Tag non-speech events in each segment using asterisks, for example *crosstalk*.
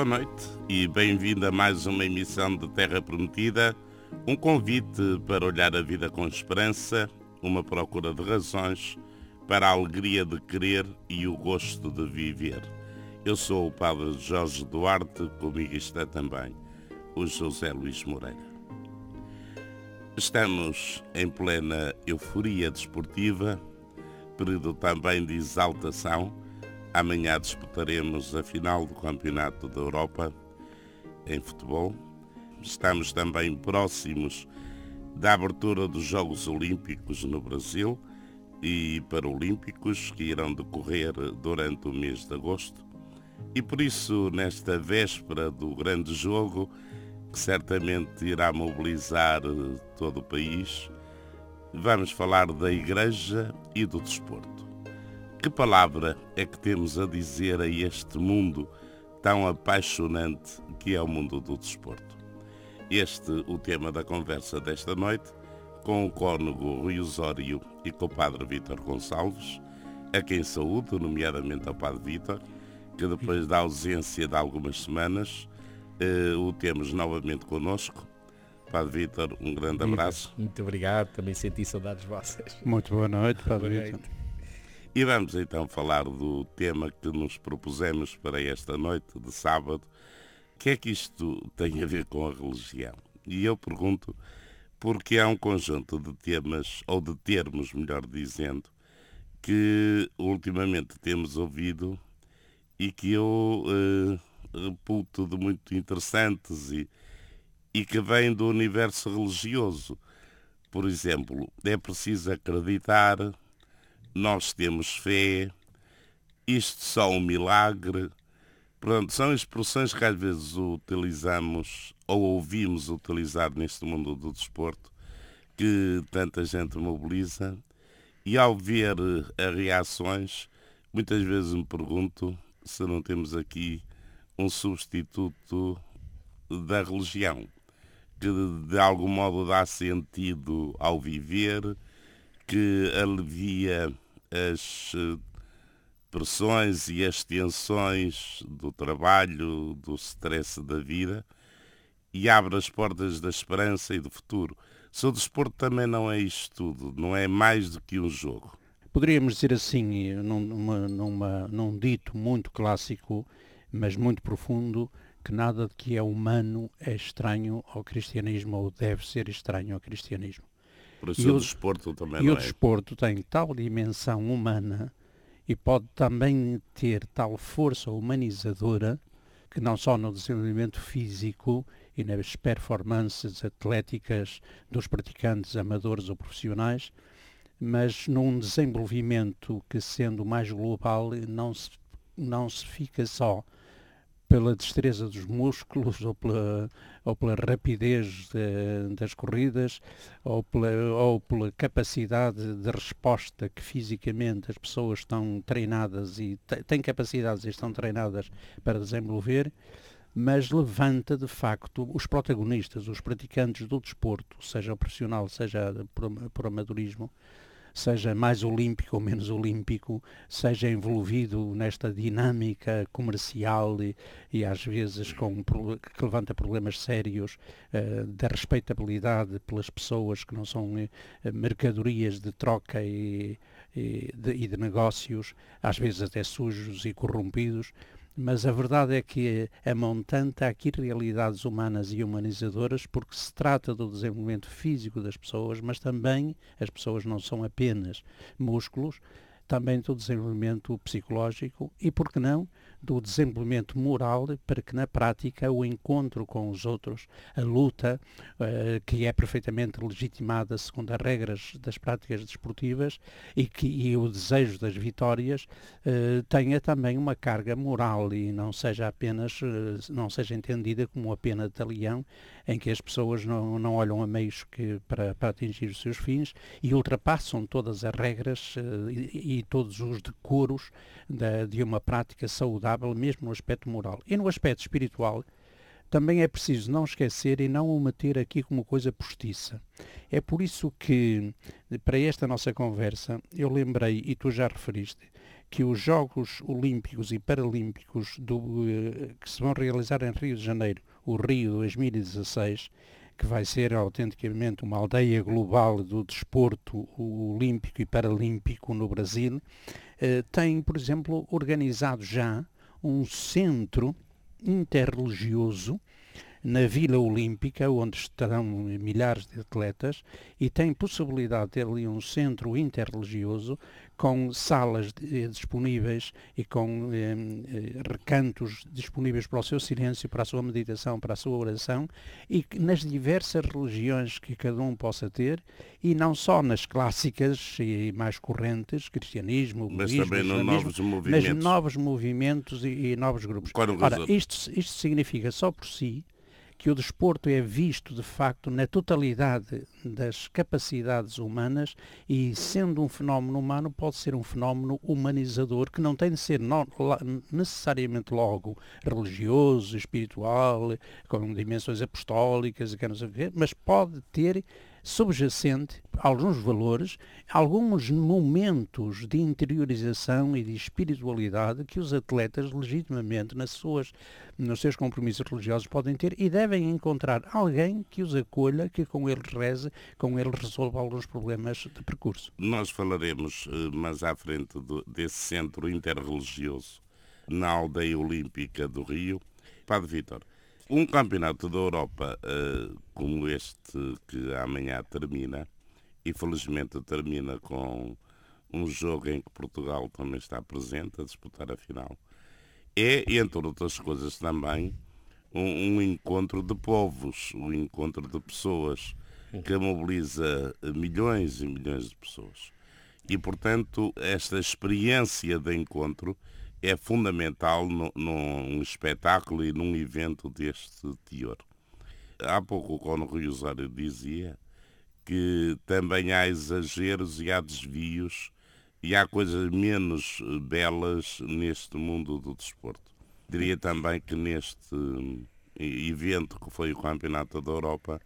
Boa noite e bem-vindo a mais uma emissão de Terra Prometida, um convite para olhar a vida com esperança, uma procura de razões para a alegria de querer e o gosto de viver. Eu sou o Padre Jorge Duarte, comigo está também o José Luís Moreira. Estamos em plena euforia desportiva, período também de exaltação. Amanhã disputaremos a final do Campeonato da Europa em futebol. Estamos também próximos da abertura dos Jogos Olímpicos no Brasil e Paralímpicos que irão decorrer durante o mês de agosto. E por isso, nesta véspera do grande jogo, que certamente irá mobilizar todo o país, vamos falar da Igreja e do desporto. Que palavra é que temos a dizer a este mundo tão apaixonante que é o mundo do desporto? Este o tema da conversa desta noite com o cônego Rui Osório e com o Padre Vítor Gonçalves, a quem saúdo, nomeadamente ao Padre Vítor, que depois da ausência de algumas semanas eh, o temos novamente connosco. Padre Vítor, um grande abraço. Muito obrigado, também senti saudades vossas. Muito boa noite, Padre Vítor. E vamos então falar do tema que nos propusemos para esta noite de sábado. O que é que isto tem a ver com a religião? E eu pergunto porque há um conjunto de temas, ou de termos, melhor dizendo, que ultimamente temos ouvido e que eu eh, reputo de muito interessantes e, e que vêm do universo religioso. Por exemplo, é preciso acreditar, nós temos fé, isto só um milagre. Pronto, são expressões que às vezes utilizamos ou ouvimos utilizar neste mundo do desporto, que tanta gente mobiliza, e ao ver as reações, muitas vezes me pergunto se não temos aqui um substituto da religião, que de algum modo dá sentido ao viver, que alivia as eh, pressões e as tensões do trabalho, do stress da vida e abre as portas da esperança e do futuro. Se o desporto também não é isto tudo, não é mais do que um jogo. Poderíamos dizer assim, numa, num dito muito clássico, mas muito profundo, que nada que é humano é estranho ao cristianismo ou deve ser estranho ao cristianismo. Por isso e o desporto também e não o é. desporto tem tal dimensão humana e pode também ter tal força humanizadora que não só no desenvolvimento físico e nas performances atléticas dos praticantes amadores ou profissionais, mas num desenvolvimento que, sendo mais global, não se, não se fica só pela destreza dos músculos ou pela, ou pela rapidez de, das corridas ou pela, ou pela capacidade de resposta que fisicamente as pessoas estão treinadas e têm capacidades e estão treinadas para desenvolver, mas levanta de facto os protagonistas, os praticantes do desporto, seja profissional, seja por, por amadorismo, seja mais olímpico ou menos olímpico, seja envolvido nesta dinâmica comercial e, e às vezes com, que levanta problemas sérios uh, da respeitabilidade pelas pessoas que não são uh, mercadorias de troca e, e, de, e de negócios, às vezes até sujos e corrompidos mas a verdade é que a montante há aqui realidades humanas e humanizadoras porque se trata do desenvolvimento físico das pessoas, mas também as pessoas não são apenas músculos, também do desenvolvimento psicológico e, por que não, do desenvolvimento moral para que na prática o encontro com os outros, a luta, uh, que é perfeitamente legitimada segundo as regras das práticas desportivas e, que, e o desejo das vitórias uh, tenha também uma carga moral e não seja apenas, uh, não seja entendida como uma pena de em que as pessoas não, não olham a meios que, para, para atingir os seus fins e ultrapassam todas as regras e, e todos os decoros da, de uma prática saudável saudável, mesmo no aspecto moral. E no aspecto espiritual, também é preciso não esquecer e não o meter aqui como coisa postiça. É por isso que, para esta nossa conversa, eu lembrei, e tu já referiste, que os Jogos Olímpicos e Paralímpicos do, eh, que se vão realizar em Rio de Janeiro, o Rio 2016, que vai ser autenticamente uma aldeia global do desporto olímpico e paralímpico no Brasil, eh, tem, por exemplo, organizado já um centro interreligioso na Vila Olímpica, onde estarão milhares de atletas, e tem possibilidade de ter ali um centro interreligioso com salas eh, disponíveis e com eh, eh, recantos disponíveis para o seu silêncio, para a sua meditação, para a sua oração, e nas diversas religiões que cada um possa ter, e não só nas clássicas e mais correntes, cristianismo, mas budismo, também islamismo, novos movimentos. mas novos movimentos e, e novos grupos. Ora, isto, isto significa só por si que o desporto é visto de facto na totalidade das capacidades humanas e sendo um fenómeno humano pode ser um fenómeno humanizador que não tem de ser necessariamente logo religioso, espiritual, com dimensões apostólicas, mas pode ter subjacente alguns valores, alguns momentos de interiorização e de espiritualidade que os atletas legitimamente nas suas, nos seus compromissos religiosos podem ter e devem encontrar alguém que os acolha, que com eles reze, com eles resolva alguns problemas de percurso. Nós falaremos eh, mais à frente do, desse centro interreligioso na aldeia olímpica do Rio. Padre Vítor, um campeonato da Europa uh, como este que amanhã termina, e felizmente termina com um jogo em que Portugal também está presente a disputar a final, é, entre outras coisas também, um, um encontro de povos, um encontro de pessoas que mobiliza milhões e milhões de pessoas. E, portanto, esta experiência de encontro é fundamental no, num espetáculo e num evento deste teor. Há pouco o Cono Rui Osório dizia que também há exageros e há desvios e há coisas menos belas neste mundo do desporto. Diria também que neste evento que foi o Campeonato da Europa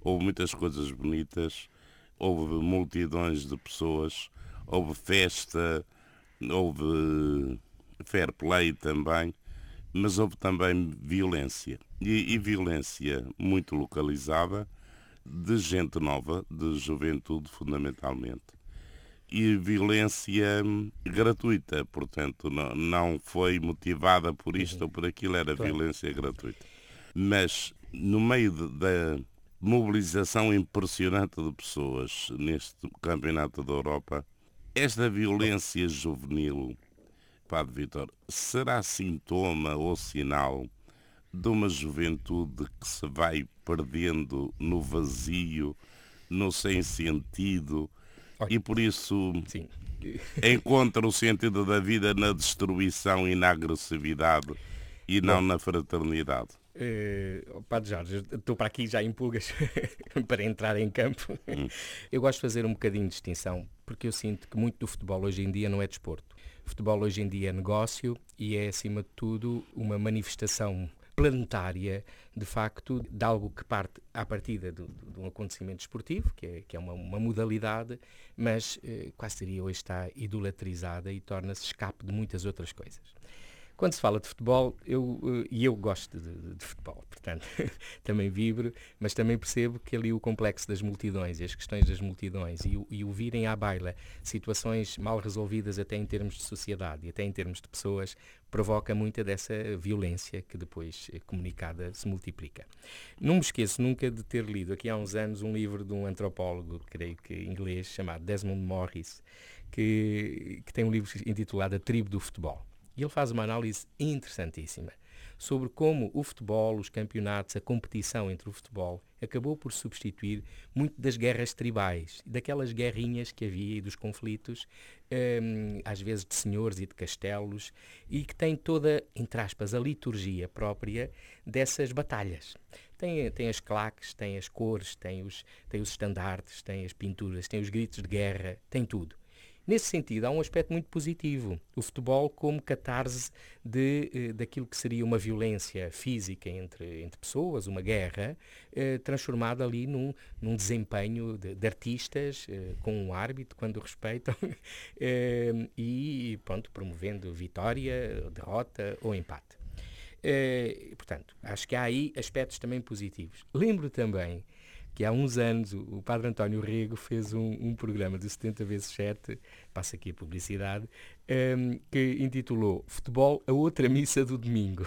houve muitas coisas bonitas, houve multidões de pessoas, houve festa, houve fair play também, mas houve também violência. E, e, violência muito localizada, de gente nova, de juventude fundamentalmente. E violência gratuita, portanto, não, não foi motivada por isto uhum. ou por aquilo, era claro. violência gratuita. Mas, no meio de, da mobilização impressionante de pessoas neste Campeonato da Europa, esta violência juvenil Padre Vitor, será sintoma ou sinal de uma juventude que se vai perdendo no vazio, no sem sentido e por isso Sim. encontra o sentido da vida na destruição e na agressividade e não Bom, na fraternidade. Uh, Padre Jorge, estou para aqui já em pulgas *laughs* para entrar em campo. Hum. Eu gosto de fazer um bocadinho de distinção, porque eu sinto que muito do futebol hoje em dia não é desporto futebol hoje em dia é negócio e é, acima de tudo, uma manifestação planetária, de facto, de algo que parte à partida de, de um acontecimento esportivo, que é, que é uma, uma modalidade, mas eh, quase diria hoje está idolatrizada e torna-se escape de muitas outras coisas. Quando se fala de futebol, eu, eh, e eu gosto de, de, futebol, portanto, *laughs* também vibro, mas também percebo que ali o complexo das multidões e as questões das multidões e o, e o virem à baila situações mal resolvidas até em termos de sociedade e até em termos de pessoas, provoca muita dessa violência que depois eh, comunicada se multiplica. Não me esqueço nunca de ter lido aqui há uns anos um livro de um antropólogo, creio que inglês, chamado Desmond Morris, que, que tem um livro intitulado A Tribo do Futebol. E ele faz uma análise interessantíssima sobre como o futebol, os campeonatos, a competição entre o futebol acabou por substituir muito das guerras tribais, daquelas guerrinhas que havia e dos conflitos, hum, às vezes de senhores e de castelos, e que tem toda, entre aspas, a liturgia própria dessas batalhas. Tem, tem as claques, tem as cores, tem os, tem os estandartes, tem as pinturas, tem os gritos de guerra, tem tudo. Nesse sentido, há um aspecto muito positivo. O futebol como catarse de, eh, daquilo que seria uma violência física entre, entre pessoas, uma guerra, eh, transformada ali num, num desempenho de, de artistas eh, com um árbitro, quando respeitam, *laughs* eh, e pronto, promovendo vitória, derrota ou empate. Eh, portanto, acho que há aí aspectos também positivos. Lembro também que há uns anos o Padre António Rego fez um, um programa de 70 vezes 7, passa aqui a publicidade, um, que intitulou Futebol, a outra missa do domingo.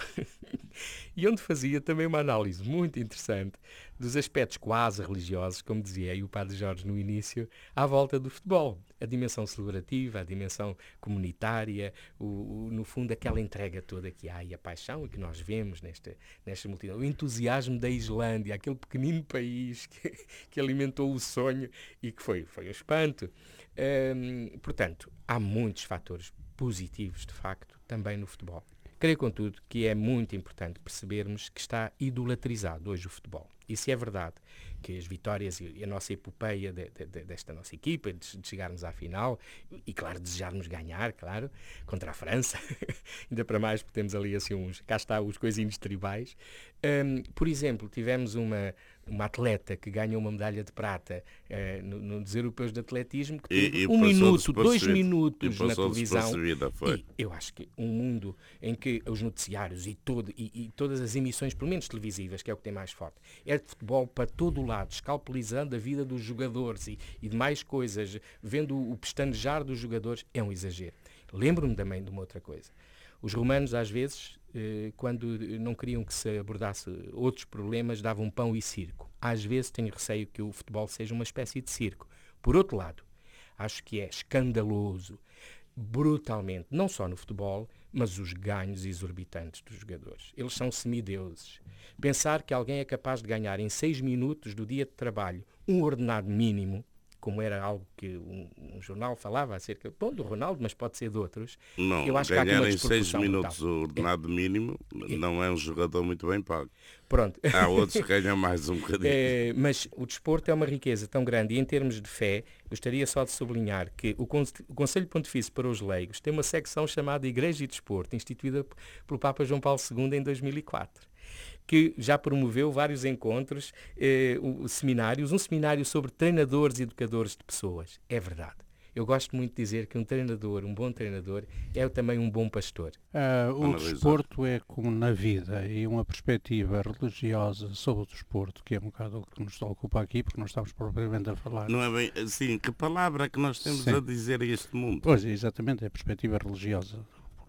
*laughs* e onde fazia também uma análise muito interessante dos aspectos quase religiosos, como dizia aí o Padre Jorge no início, à volta do futebol. A dimensão celebrativa, a dimensão comunitária, o, o, no fundo aquela entrega toda que há e a paixão que nós vemos nesta, nesta multidão. O entusiasmo da Islândia, aquele pequenino país que, *laughs* que alimentou o sonho e que foi, foi um espanto. Hum, portanto, há muitos fatores positivos, de facto, também no futebol. Creio, contudo, que é muito importante percebermos que está idolatrizado hoje o futebol. E se é verdade que as vitórias e a nossa epopeia de, de, de, desta nossa equipa, de, chegarmos à final, e claro, desejarmos ganhar, claro, contra a França, *laughs* ainda para mais porque temos ali assim uns, cá está os coisinhos tribais. Um, por exemplo, tivemos uma, uma atleta que ganha uma medalha de prata uh, no, nos europeus de atletismo, que teve e, e um minuto, dois minutos na televisão. E eu acho que um mundo em que os noticiários e, todo, e, e, todas as emissões, pelo menos televisivas, que é o que tem mais forte, é de futebol para todo o lado, escalpelizando a vida dos jogadores e, e de mais coisas, vendo o pestanejar dos jogadores, é um exagero. Lembro-me também de uma outra coisa. Os romanos, às vezes, eh, quando não queriam que se abordasse outros problemas, davam pão e circo. Às vezes tenho receio que o futebol seja uma espécie de circo. Por outro lado, acho que é escandaloso, brutalmente, não só no futebol, mas os ganhos exorbitantes dos jogadores. Eles são semideuses. Pensar que alguém é capaz de ganhar em seis minutos do dia de trabalho um ordenado mínimo como era algo que um, um, jornal falava acerca bom, do Ronaldo, mas pode ser de outros. Não, eu acho ganhar que há em seis minutos o ordenado é. mínimo não é um jogador muito bem pago. Pronto. Há outros que ganham mais um bocadinho. *laughs* É, mas o desporto é uma riqueza tão grande e em termos de fé, gostaria só de sublinhar que o, o Conselho Pontifício para os Leigos tem uma secção chamada Igreja e Desporto, instituída pelo Papa João Paulo II em 2004 que já promoveu vários encontros, eh, seminários, um seminário sobre treinadores e educadores de pessoas. É verdade. Eu gosto muito de dizer que um treinador, um bom treinador, é também um bom pastor. Uh, o desporto é como na vida e uma perspectiva religiosa sobre o desporto, que é um bocado o que nos ocupa aqui, porque nós estamos propriamente a falar. Não é bem assim, que palavra é que nós temos Sim. a dizer a este mundo? Pois, exatamente, é a perspectiva religiosa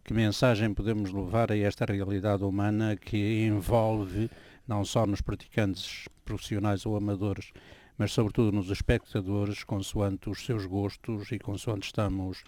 que mensagem podemos levar a esta realidade humana que envolve não só nos praticantes profissionais ou amadores, mas sobretudo nos espectadores, consoante os seus gostos e consoante estamos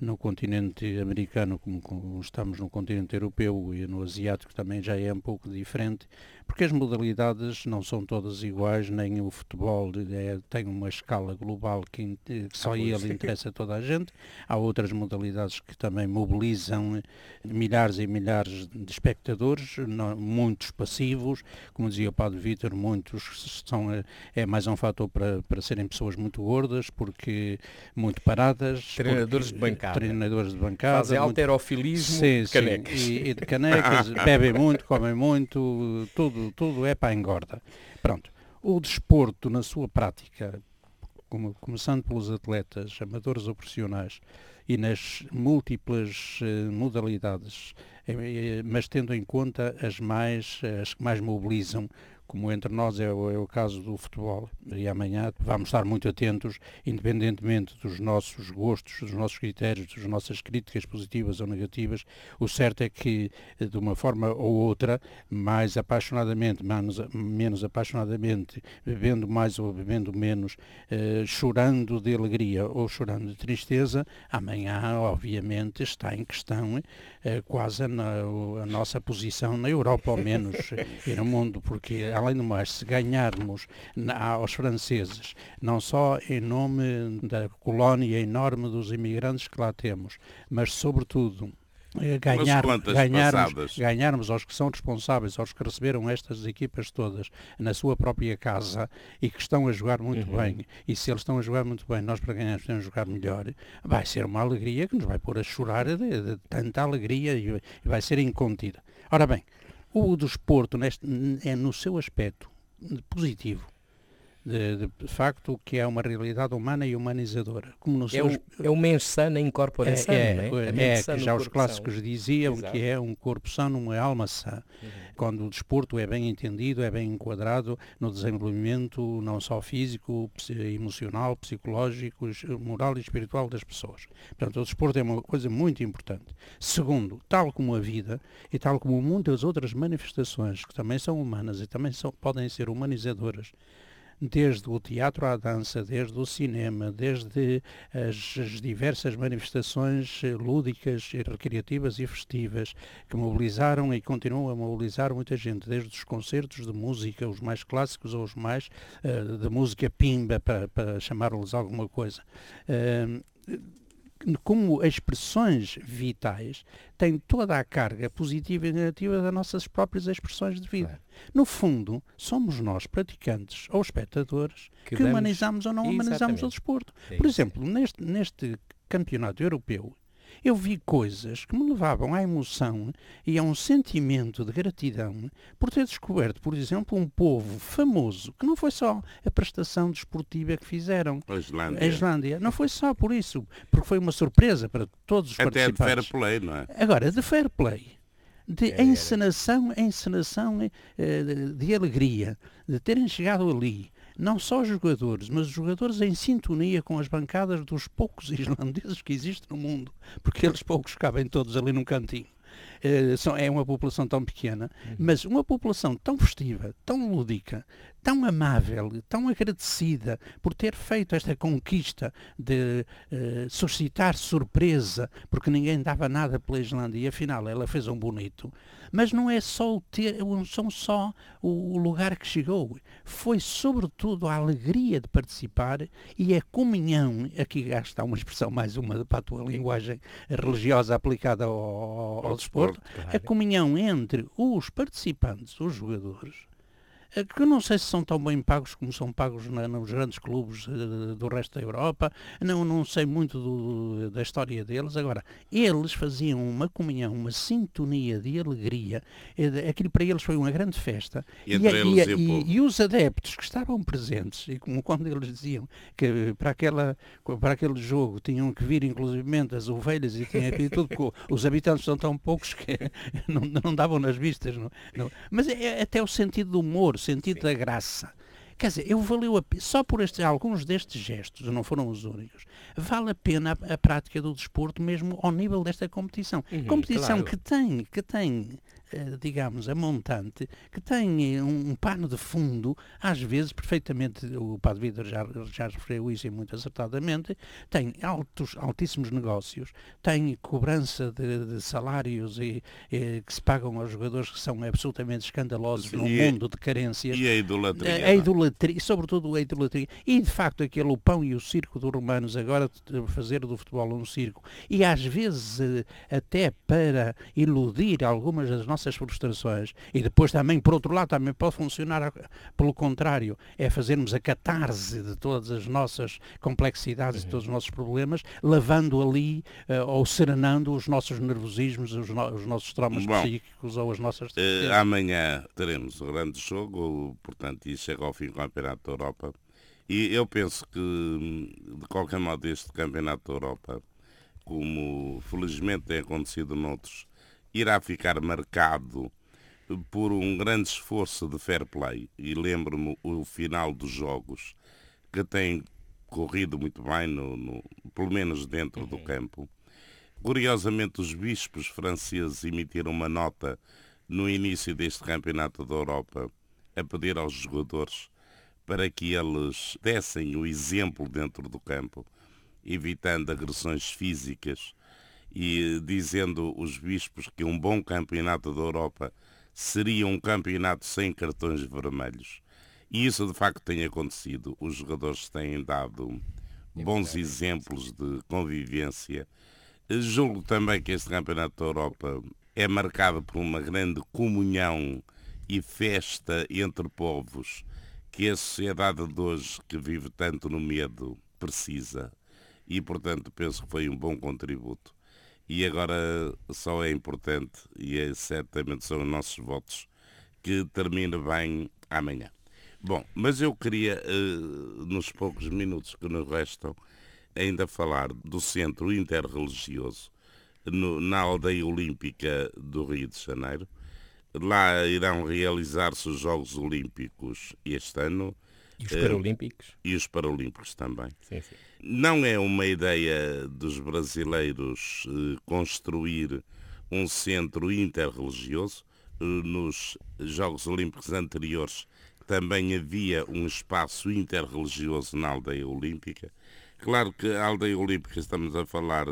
no continente americano como estamos no continente europeu e no asiático também já é um pouco diferente, porque as modalidades não são todas iguais, nem o futebol é, tem uma escala global que, que só ah, ele interessa a toda a gente. Há outras modalidades que também mobilizam milhares e milhares de espectadores, não, muitos passivos, como dizia o Padre Vítor, muitos são, é mais um fator para, para serem pessoas muito gordas, porque muito paradas. Treinadores porque, de bancada bancada. Treinadores de bancada. Fazem muito... alterofilismo sim, de canecas. Sim, e, e, de canecas, *laughs* bebem muito, comem muito, tudo, tudo é para engorda. Pronto. O desporto, na sua prática, como, começando pelos atletas, amadores ou profissionais, e nas múltiplas uh, modalidades, eh, mas tendo em conta as mais as que mais mobilizam como entre nós é o, é o, caso do futebol, e amanhã vamos estar muito atentos, independentemente dos nossos gostos, dos nossos critérios, das nossas críticas positivas ou negativas, o certo é que, de uma forma ou outra, mais apaixonadamente, menos, menos apaixonadamente, bebendo mais ou bebendo menos, eh, chorando de alegria ou chorando de tristeza, amanhã, obviamente, está em questão eh, quase a, a, nossa posição na Europa, ao menos, *laughs* e no mundo, porque além do mais, se ganharmos aos franceses, não só em nome da colónia enorme dos imigrantes que lá temos, mas sobretudo eh, ganhar, ganharmos, ganharmos aos que são responsáveis, aos que receberam estas equipas todas na sua própria casa e que estão a jogar muito uhum. bem, e se eles estão a jogar muito bem, nós para ganharmos temos a jogar melhor, vai ser uma alegria que nos vai pôr a chorar de, de tanta alegria e vai ser incontida. Ora bem, o desporto neste, é no seu aspecto positivo de, de, facto, que é uma realidade humana e humanizadora. Como no é, o, é o mens sana incorpora é, é, é, é que já os clássicos são. diziam Exato. que é um corpo sano, uma alma sã. Uhum. Quando o desporto é bem entendido, é bem enquadrado no desenvolvimento não só físico, emocional, psicológico, moral e espiritual das pessoas. Portanto, o desporto é uma coisa muito importante. Segundo, tal como a vida e tal como muitas outras manifestações que também são humanas e também são, podem ser humanizadoras, desde o teatro à dança, desde o cinema, desde as, as diversas manifestações eh, lúdicas, recreativas e festivas que mobilizaram e continuam a mobilizar muita gente, desde os concertos de música, os mais clássicos ou os mais uh, de música pimba, para, para chamar-los alguma coisa. Uh, como expressões vitais, têm toda a carga positiva e negativa das nossas próprias expressões de vida. No fundo, somos nós, praticantes ou espectadores, que, que humanizamos ou não Exatamente. humanizamos o desporto. É Por exemplo, neste, neste campeonato europeu, eu vi coisas que me levavam à emoção e a um sentimento de gratidão por ter descoberto, por exemplo, um povo famoso, que não foi só a prestação desportiva que fizeram. A Islândia. A Islândia. Não foi só por isso, porque foi uma surpresa para todos os Até participantes. Até de fair play, não é? Agora, de fair play de a encenação, a encenação eh, de, alegria, de terem chegado ali, não só os jogadores, mas os jogadores em sintonia com as bancadas dos poucos *laughs* islandeses que existem no mundo, porque eles poucos cabem todos ali num cantinho. Eh, é uma população tão pequena, uhum. mas uma população tão festiva, tão lúdica, tão amável, tão agradecida por ter feito esta conquista de uh, suscitar surpresa, porque ninguém dava nada pela Islândia e afinal ela fez um bonito. Mas não é só o ter, são só o lugar que chegou, foi sobretudo a alegria de participar e a comunhão, aqui está uma expressão mais uma para a tua linguagem religiosa aplicada ao, ao, ao desporto, a comunhão entre os participantes, os jogadores, eh, que eu não sei se são tão bem pagos como são pagos na, nos grandes clubes uh, do resto da Europa, não, não sei muito do, da história deles. Agora, eles faziam uma comunhão, uma sintonia de alegria, uh, aquilo para eles foi uma grande festa. E, e, e, e, e, os adeptos que estavam presentes, e como *laughs* quando eles diziam que para, aquela, para aquele jogo tinham que vir inclusivamente as ovelhas e tinha que tudo, porque os habitantes são tão poucos que *laughs* não, não davam nas vistas. Não, não. Mas é, é até o sentido do humor, sentido Sim. da graça. Quer dizer, eu valeu a, só por estes, alguns destes gestos, não foram os únicos, vale a pena a, a prática do desporto mesmo ao nível desta competição. Uhum, competição claro. que tem, que tem digamos, a montante, que tem eh, um, pano de fundo, às vezes perfeitamente, o Padre Vidal já, já referiu isso e muito acertadamente, tem altos, altíssimos negócios, tem cobrança de, de salários e, e, que se pagam aos jogadores que são absolutamente escandalosos Sim, num mundo de carências. E a idolatria. A, a idolatria, sobretudo a idolatria. E de facto aquele o pão e o circo dos romanos, agora fazer do futebol um circo. E às vezes eh, até para iludir algumas das nossas nossas frustrações e depois também, por outro lado, também pode funcionar pelo contrário, é fazermos a catarse de todas as nossas complexidades, uhum. de todos os nossos problemas, lavando ali uh, ou serenando os nossos nervosismos, os, no os nossos traumas Bom, psíquicos ou as nossas... Uh, amanhã teremos o grande jogo, portanto, e chega ao fim do Campeonato da Europa. E eu penso que, de qualquer modo, este Campeonato da Europa, como felizmente tem acontecido noutros, irá ficar marcado por um grande esforço de fair play. E lembro-me o final dos jogos, que tem corrido muito bem, no, no pelo menos dentro uhum. do campo. Curiosamente, os bispos franceses emitiram uma nota no início deste campeonato da Europa a pedir aos jogadores para que eles dessem o exemplo dentro do campo, evitando agressões físicas e dizendo os bispos que um bom campeonato da Europa seria um campeonato sem cartões vermelhos. E isso de facto tem acontecido. Os jogadores têm dado bons exemplos de convivência Julgo também que este Campeonato da Europa é marcado por uma grande comunhão e festa entre povos que a sociedade de hoje, que vive tanto no medo, precisa. E, portanto, penso que foi um bom contributo. E agora só é importante, e é, certamente são os nossos votos, que termine bem amanhã. Bom, mas eu queria, eh, nos poucos minutos que nos restam, ainda falar do Centro Interreligioso na aldeia olímpica do Rio de Janeiro, Lá irão realizar-se os Jogos Olímpicos este ano. E os Paralímpicos? Uh, e os Paralímpicos também. Sim, sim. Não é uma ideia dos brasileiros uh, construir um centro interreligioso. Uh, nos Jogos Olímpicos anteriores também havia um espaço interreligioso na aldeia olímpica. Claro que a aldeia olímpica estamos a falar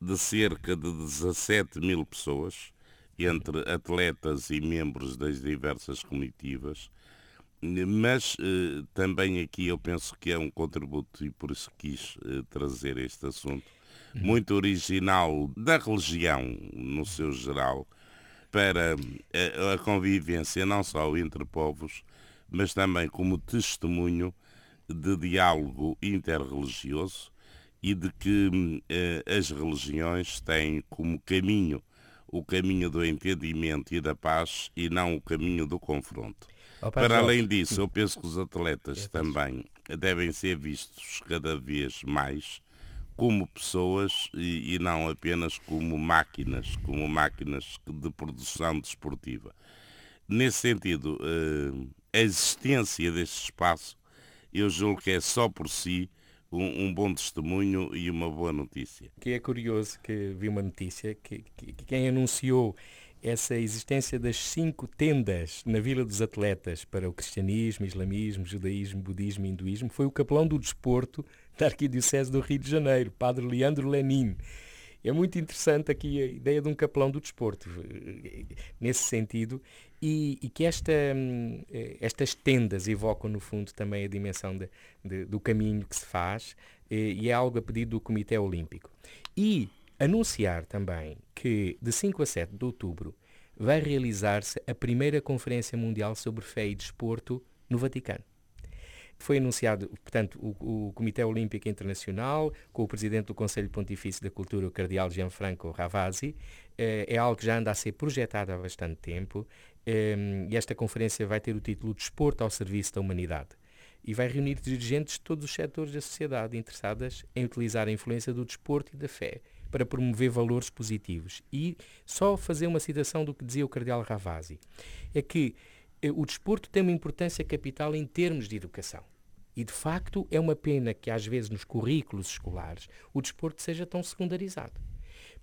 de cerca de 17 mil pessoas, entre atletas e membros das diversas comitivas, mas eh, também aqui eu penso que é um contributo, e por isso quis eh, trazer este assunto, muito original da religião no seu geral, para a, eh, a convivência não só entre povos, mas também como testemunho de diálogo interreligioso e de que eh, as religiões têm como caminho o caminho do entendimento e da paz e não o caminho do confronto. Oh, Para além disso, eu penso que os atletas também devem ser vistos cada vez mais como pessoas e, e não apenas como máquinas, como máquinas de produção desportiva. Nesse sentido, eh, a existência deste espaço, eu julgo que é só por si um, um, bom testemunho e uma boa notícia. Que é curioso que vi uma notícia que, que, que quem anunciou essa existência das cinco tendas na Vila dos Atletas para o cristianismo, islamismo, judaísmo, budismo e hinduísmo foi o capelão do desporto da Arquidiocese do Rio de Janeiro, Padre Leandro Lenin. É muito interessante aqui a ideia de um capelão do desporto, nesse sentido, e, e que esta, hum, eh, estas tendas evocam, no fundo, também a dimensão de, de, do caminho que se faz, e é algo a pedido do Comitê Olímpico. E anunciar também que, de 5 a 7 de outubro, vai realizar-se a primeira Conferência Mundial sobre Fé e Desporto no Vaticano. Foi anunciado, portanto, o, o, Comitê Olímpico Internacional, com o Presidente do Conselho Pontifício da Cultura, o Cardeal Gianfranco Ravasi. Eh, é algo que já anda a ser projetado há bastante tempo eh, e esta conferência vai ter o título Desporto ao Serviço da Humanidade e vai reunir dirigentes de todos os setores da sociedade interessadas em utilizar a influência do desporto e da fé para promover valores positivos. E só fazer uma citação do que dizia o Cardeal Ravasi, é que eh, o desporto tem uma importância capital em termos de educação. E, de facto, é uma pena que, às vezes, nos currículos escolares, o desporto seja tão secundarizado.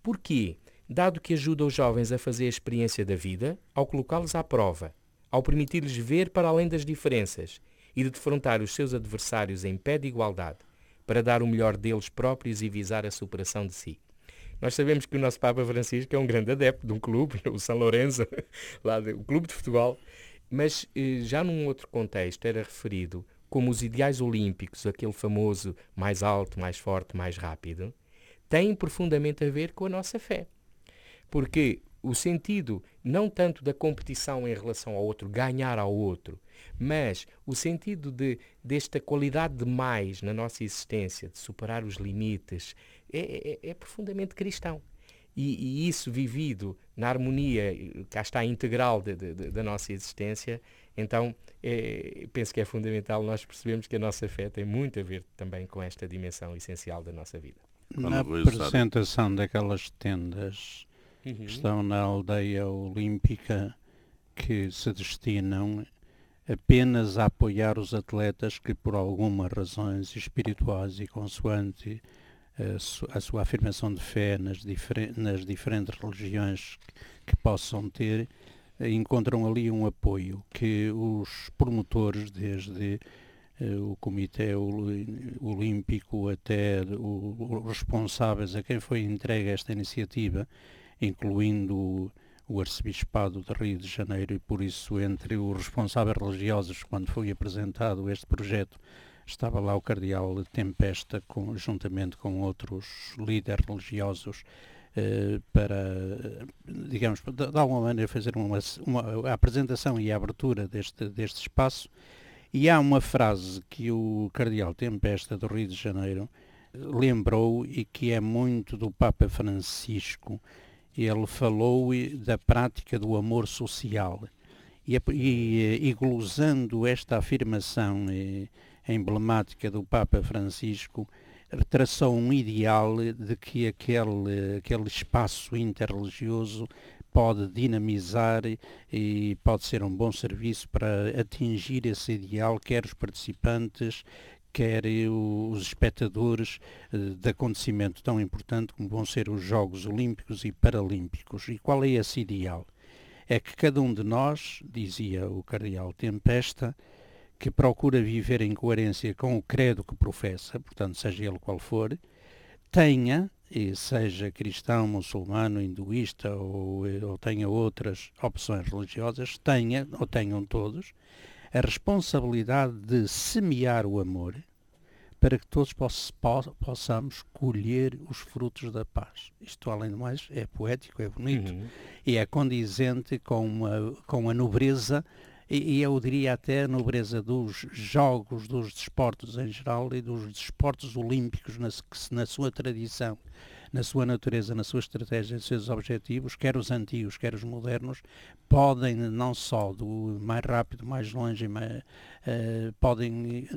Porquê? Dado que ajuda os jovens a fazer a experiência da vida, ao colocá-los à prova, ao permitir-lhes ver para além das diferenças e de defrontar os seus adversários em pé de igualdade, para dar o melhor deles próprios e visar a superação de si. Nós sabemos que o nosso Papa Francisco é um grande adepto de um clube, *laughs* o São Lourenço, *laughs* lá o clube de futebol, mas eh, já num outro contexto era referido como os ideais olímpicos, aquele famoso mais alto, mais forte, mais rápido, têm profundamente a ver com a nossa fé. Porque o sentido não tanto da competição em relação ao outro, ganhar ao outro, mas o sentido de, desta qualidade de mais na nossa existência, de superar os limites, é, é, é profundamente cristão. E, e, isso vivido na harmonia, cá está integral de, de, de, da nossa existência, então, é, penso que é fundamental nós percebemos que a nossa fé tem muito a ver também com esta dimensão essencial da nossa vida. Na apresentação daquelas tendas uhum. que estão na aldeia olímpica que se destinam apenas a apoiar os atletas que por algumas razões espirituais e consoante a, su a sua afirmação de fé nas, nas diferentes religiões que, que possam ter, encontram ali um apoio que os promotores, desde uh, o Comitê Olímpico até os responsáveis a quem foi entregue esta iniciativa, incluindo o Arcebispado de Rio de Janeiro, e por isso entre os responsáveis religiosos, quando foi apresentado este projeto, estava lá o cardeal Tempesta, com, juntamente com outros líderes religiosos, eh, para, digamos, de, de, alguma maneira fazer uma, uma, a apresentação e a abertura deste, deste espaço. E há uma frase que o cardeal Tempesta, do Rio de Janeiro, lembrou e que é muito do Papa Francisco. Ele falou da prática do amor social. E, e, e glosando esta afirmação eh, emblemática do Papa Francisco, traçou um ideal de que aquele, aquele espaço interreligioso pode dinamizar e pode ser um bom serviço para atingir esse ideal, quer os participantes, quer os espectadores eh, de acontecimento tão importante como vão ser os Jogos Olímpicos e Paralímpicos. E qual é esse ideal? É que cada um de nós, dizia o Cardeal Tempesta, que procura viver em coerência com o credo que professa, portanto, seja ele qual for, tenha, e seja cristão, muçulmano, hinduísta ou, ou tenha outras opções religiosas, tenha, ou tenham todos, a responsabilidade de semear o amor para que todos poss possamos colher os frutos da paz. Isto, além do mais, é poético, é bonito uhum. e é condizente com, uma, com a nobreza e, e eu diria até a nobreza dos jogos, dos desportos em geral e dos desportos olímpicos na, na sua tradição na sua natureza, na sua estratégia, nos seus objetivos, quer os antigos, quer os modernos, podem não só do mais rápido, mais longe, mais, uh, podem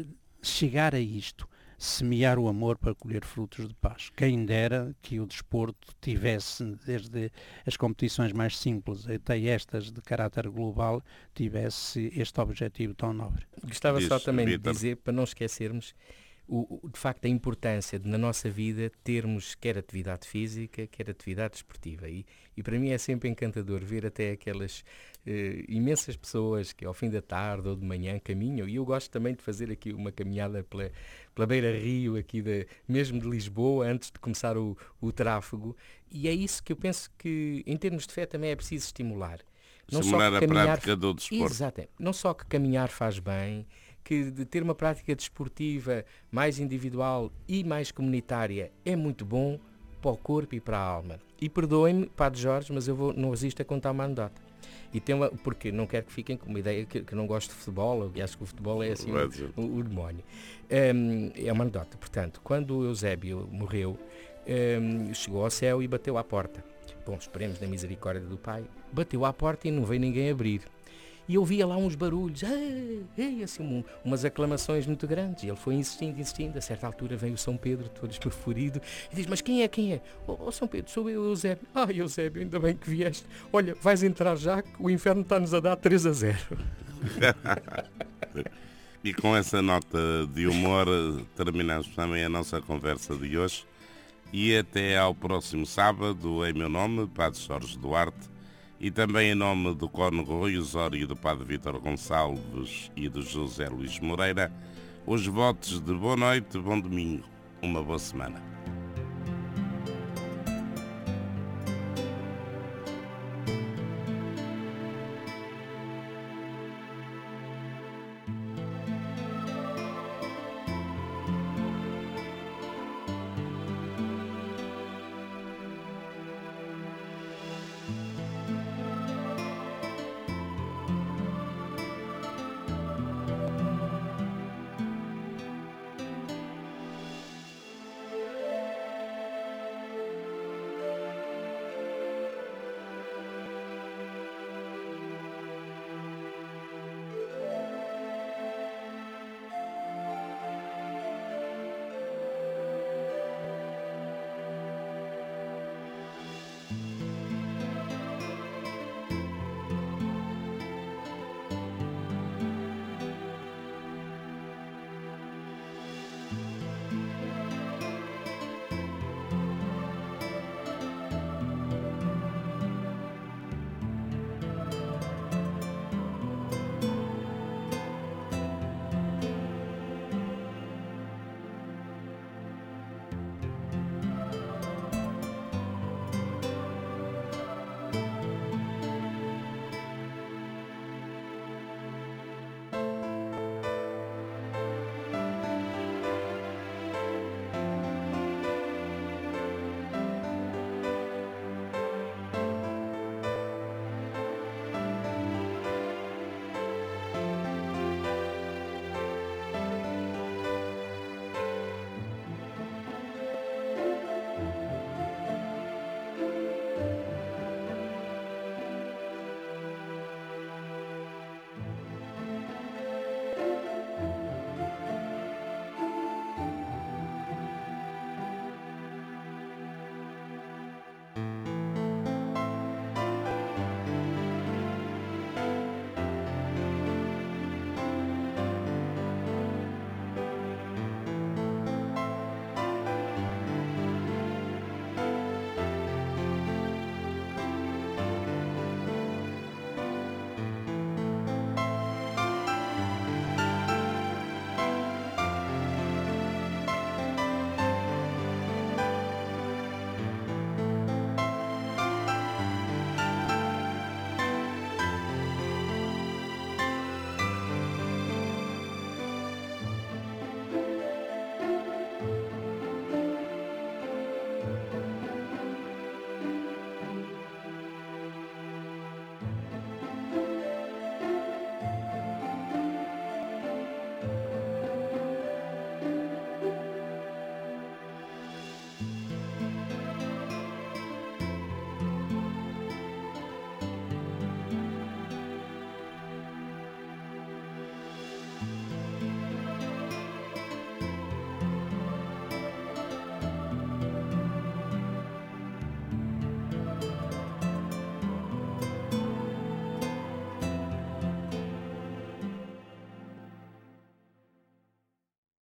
chegar a isto, semear o amor para colher frutos de paz. Quem dera que o desporto tivesse, desde as competições mais simples até estas de caráter global, tivesse este objetivo tão nobre. Gostava só também de dizer, para não esquecermos, o, de facto a importância de na nossa vida termos quer atividade física, quer atividade esportiva. E, e para mim é sempre encantador ver até aquelas eh, imensas pessoas que ao fim da tarde ou de manhã caminham, e eu gosto também de fazer aqui uma caminhada pela, pela beira-rio, aqui de, mesmo de Lisboa, antes de começar o, o tráfego, e é isso que eu penso que em termos de fé também é preciso estimular. Não estimular só a caminhar, prática do desporto. Exatamente. Não só que caminhar faz bem, que de ter uma prática desportiva mais individual e mais comunitária é muito bom para o corpo e para a alma. E perdoem-me, Padre Jorge, mas eu vou, não resisto a contar uma anedota. E tem uma, porque não quero que fiquem com uma ideia que, que não gosto de futebol, e acho que o futebol é assim o, o, o, demónio. Um, é uma anedota. Portanto, quando o Eusébio morreu, um, chegou ao céu e bateu à porta. Bom, esperemos na misericórdia do Pai. Bateu à porta e não veio ninguém abrir e eu via lá uns barulhos, ei, assim, um, umas aclamações muito grandes. E ele foi insistindo, insistindo. A certa altura vem o São Pedro, todo esbaforido, e diz: Mas quem é? Quem é? Oh, oh, São Pedro, sou eu, Eusébio. Ah, Eusébio, ainda bem que vieste. Olha, vais entrar já, que o inferno está-nos a dar 3 a 0. *laughs* e com essa nota de humor terminamos também a nossa conversa de hoje. E até ao próximo sábado, em meu nome, Padre Jorge Duarte e também em nome do Cónigo Rui Osório do Padre Vítor Gonçalves e do José Luís Moreira, os votos de boa noite, bom domingo, uma boa semana.